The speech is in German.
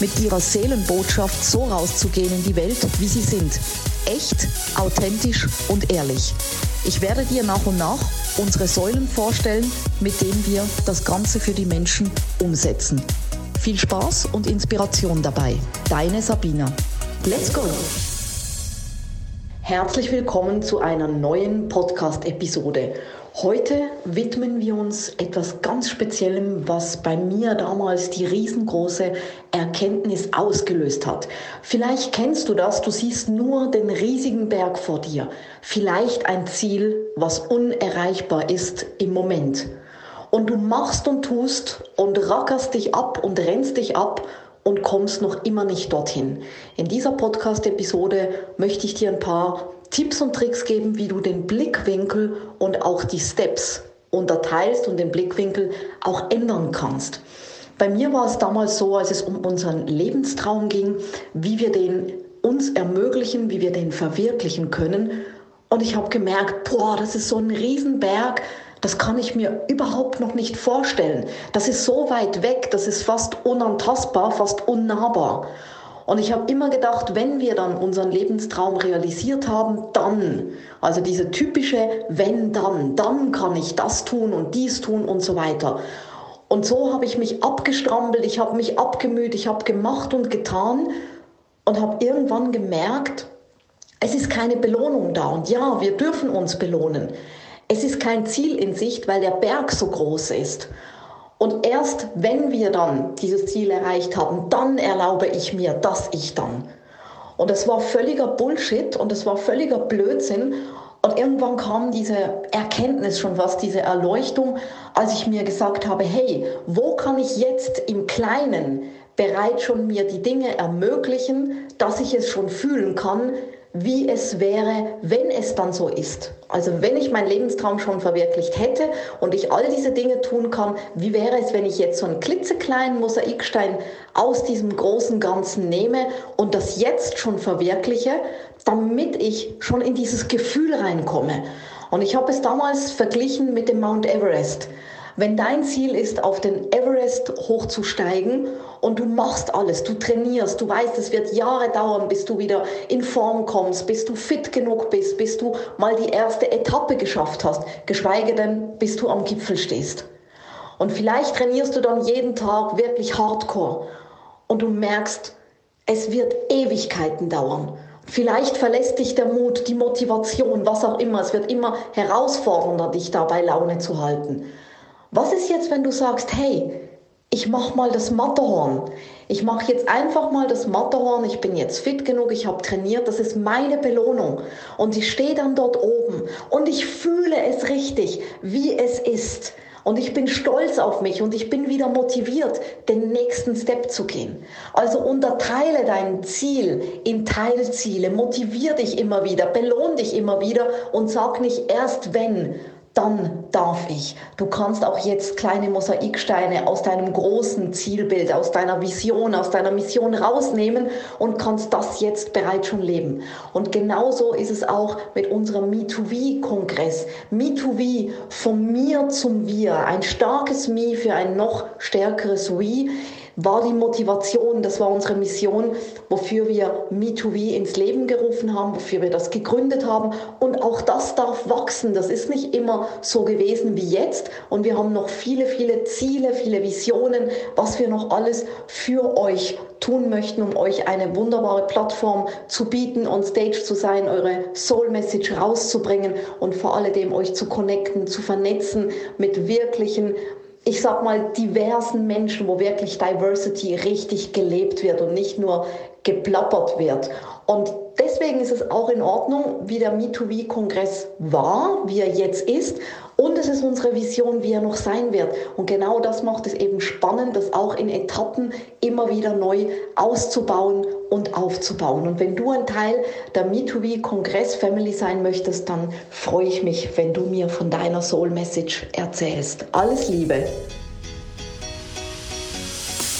mit ihrer Seelenbotschaft so rauszugehen in die Welt, wie sie sind. Echt, authentisch und ehrlich. Ich werde dir nach und nach unsere Säulen vorstellen, mit denen wir das Ganze für die Menschen umsetzen. Viel Spaß und Inspiration dabei. Deine Sabina. Let's go! Herzlich willkommen zu einer neuen Podcast-Episode. Heute widmen wir uns etwas ganz Speziellem, was bei mir damals die riesengroße Erkenntnis ausgelöst hat. Vielleicht kennst du das, du siehst nur den riesigen Berg vor dir, vielleicht ein Ziel, was unerreichbar ist im Moment. Und du machst und tust und rackerst dich ab und rennst dich ab und kommst noch immer nicht dorthin. In dieser Podcast-Episode möchte ich dir ein paar Tipps und Tricks geben, wie du den Blickwinkel und auch die Steps unterteilst und den Blickwinkel auch ändern kannst. Bei mir war es damals so, als es um unseren Lebenstraum ging, wie wir den uns ermöglichen, wie wir den verwirklichen können. Und ich habe gemerkt, boah, das ist so ein Riesenberg, das kann ich mir überhaupt noch nicht vorstellen. Das ist so weit weg, das ist fast unantastbar, fast unnahbar. Und ich habe immer gedacht, wenn wir dann unseren Lebenstraum realisiert haben, dann, also diese typische wenn dann, dann kann ich das tun und dies tun und so weiter. Und so habe ich mich abgestrampelt, ich habe mich abgemüht, ich habe gemacht und getan und habe irgendwann gemerkt, es ist keine Belohnung da. Und ja, wir dürfen uns belohnen. Es ist kein Ziel in Sicht, weil der Berg so groß ist. Und erst wenn wir dann dieses Ziel erreicht haben, dann erlaube ich mir, dass ich dann. Und das war völliger Bullshit und das war völliger Blödsinn. Und irgendwann kam diese Erkenntnis schon fast, diese Erleuchtung, als ich mir gesagt habe, hey, wo kann ich jetzt im Kleinen bereits schon mir die Dinge ermöglichen, dass ich es schon fühlen kann, wie es wäre, wenn es dann so ist. Also wenn ich meinen Lebenstraum schon verwirklicht hätte und ich all diese Dinge tun kann, wie wäre es, wenn ich jetzt so einen klitzekleinen Mosaikstein aus diesem großen Ganzen nehme und das jetzt schon verwirkliche, damit ich schon in dieses Gefühl reinkomme. Und ich habe es damals verglichen mit dem Mount Everest. Wenn dein Ziel ist, auf den Everest hochzusteigen und du machst alles, du trainierst, du weißt, es wird Jahre dauern, bis du wieder in Form kommst, bis du fit genug bist, bis du mal die erste Etappe geschafft hast, geschweige denn, bis du am Gipfel stehst. Und vielleicht trainierst du dann jeden Tag wirklich hardcore und du merkst, es wird Ewigkeiten dauern. Vielleicht verlässt dich der Mut, die Motivation, was auch immer. Es wird immer herausfordernder, dich dabei Laune zu halten. Was ist jetzt, wenn du sagst, hey, ich mache mal das Matterhorn. Ich mache jetzt einfach mal das Matterhorn. Ich bin jetzt fit genug, ich habe trainiert. Das ist meine Belohnung. Und ich stehe dann dort oben und ich fühle es richtig, wie es ist. Und ich bin stolz auf mich und ich bin wieder motiviert, den nächsten Step zu gehen. Also unterteile dein Ziel in Teilziele, motivier dich immer wieder, belohn dich immer wieder und sag nicht erst wenn, dann darf ich. Du kannst auch jetzt kleine Mosaiksteine aus deinem großen Zielbild, aus deiner Vision, aus deiner Mission rausnehmen und kannst das jetzt bereits schon leben. Und genauso ist es auch mit unserem Me2V-Kongress. Me2V, vom Mir zum Wir, ein starkes Me für ein noch stärkeres We war die Motivation, das war unsere Mission, wofür wir Me2V ins Leben gerufen haben, wofür wir das gegründet haben. Und auch das darf wachsen. Das ist nicht immer so gewesen wie jetzt. Und wir haben noch viele, viele Ziele, viele Visionen, was wir noch alles für euch tun möchten, um euch eine wunderbare Plattform zu bieten, on stage zu sein, eure Soul Message rauszubringen und vor allem euch zu connecten, zu vernetzen mit wirklichen ich sag mal, diversen Menschen, wo wirklich Diversity richtig gelebt wird und nicht nur geplappert wird. Und deswegen ist es auch in Ordnung, wie der Me2V-Kongress war, wie er jetzt ist. Und es ist unsere Vision, wie er noch sein wird. Und genau das macht es eben spannend, das auch in Etappen immer wieder neu auszubauen und aufzubauen. Und wenn du ein Teil der Me2V-Kongress-Family sein möchtest, dann freue ich mich, wenn du mir von deiner Soul Message erzählst. Alles Liebe!